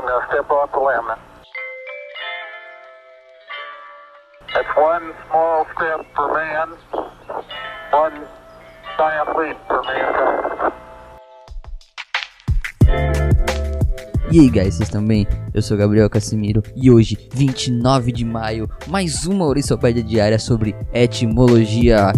Step off the. That's one small step for man, one giant leap for mankind. E aí, guys, vocês estão bem? Eu sou Gabriel Casimiro e hoje, 29 de maio, mais uma Orissopédia diária sobre etimologia.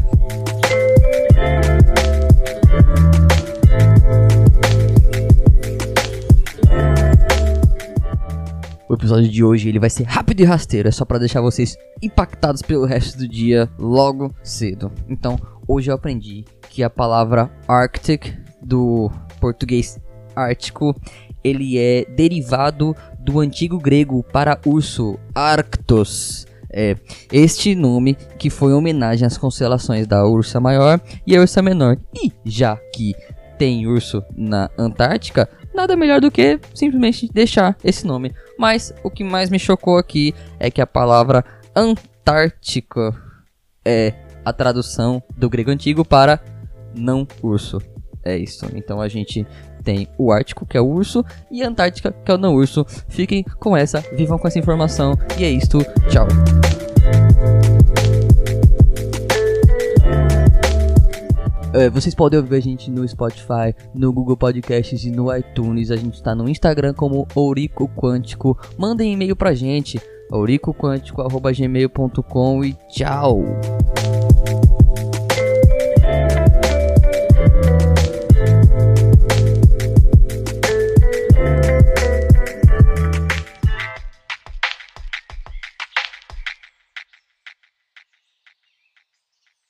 O episódio de hoje ele vai ser rápido e rasteiro, é só para deixar vocês impactados pelo resto do dia logo cedo. Então, hoje eu aprendi que a palavra Arctic do português ártico, ele é derivado do antigo grego para urso, Arctos. É, este nome que foi em homenagem às constelações da Ursa Maior e a Ursa Menor. E já que tem urso na Antártica, nada melhor do que simplesmente deixar esse nome. Mas o que mais me chocou aqui é que a palavra Antártica é a tradução do grego antigo para não urso. É isso. Então a gente tem o Ártico, que é o urso, e a Antártica, que é o não urso. Fiquem com essa, vivam com essa informação. E é isto. Tchau. É, vocês podem ouvir a gente no Spotify, no Google Podcasts e no iTunes. A gente está no Instagram como Ourico Quântico. Mandem e-mail pra gente, ouricoquântico.gmail.com e tchau!